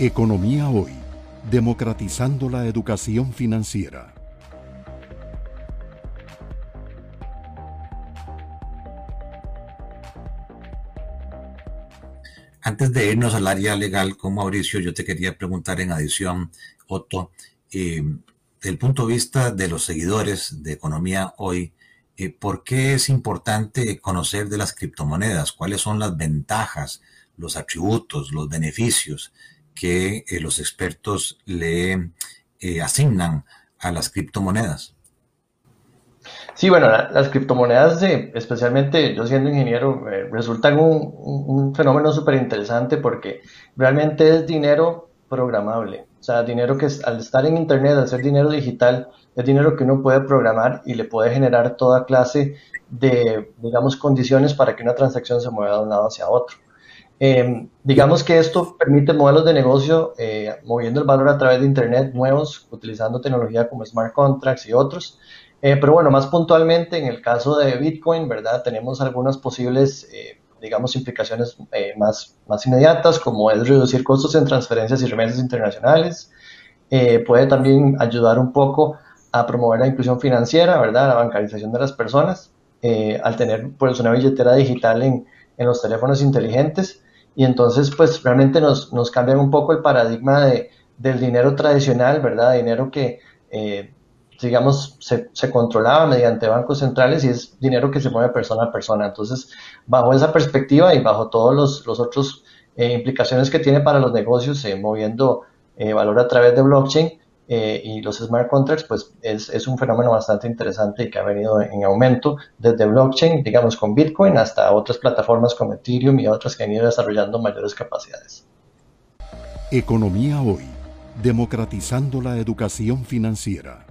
Economía Hoy, democratizando la educación financiera. Antes de irnos al área legal con Mauricio, yo te quería preguntar en adición, Otto, eh, el punto de vista de los seguidores de Economía Hoy, eh, ¿por qué es importante conocer de las criptomonedas? ¿Cuáles son las ventajas, los atributos, los beneficios que eh, los expertos le eh, asignan a las criptomonedas? Sí, bueno, las criptomonedas, especialmente yo siendo ingeniero, resultan un, un fenómeno súper interesante porque realmente es dinero programable. O sea, dinero que al estar en Internet, al ser dinero digital, es dinero que uno puede programar y le puede generar toda clase de, digamos, condiciones para que una transacción se mueva de un lado hacia otro. Em, digamos que esto permite modelos de negocio eh, moviendo el valor a través de Internet nuevos, utilizando tecnología como smart contracts y otros. Eh, pero bueno, más puntualmente, en el caso de Bitcoin, ¿verdad? Tenemos algunas posibles, eh, digamos, implicaciones más, más inmediatas, como es reducir costos en transferencias y remesas internacionales. puede también ayudar un poco a promover la inclusión financiera, ¿verdad? La bancarización de las personas, eh, al tener pues una billetera digital en, en, los teléfonos inteligentes. Y entonces pues realmente nos, nos cambian un poco el paradigma de, del dinero tradicional, ¿verdad? Dinero que, eh, digamos, se, controlaba mediante bancos centrales y es dinero que se mueve persona a persona. Entonces, bajo esa perspectiva y bajo todos los, los otros eh, implicaciones que tiene para los negocios, moviendo valor a través de blockchain, eh, y los smart contracts, pues es, es, un fenómeno bastante interesante y que ha venido en aumento desde blockchain, digamos con Bitcoin, hasta otras plataformas como Ethereum y otras que han ido desarrollando mayores capacidades. Economía hoy, democratizando la educación financiera.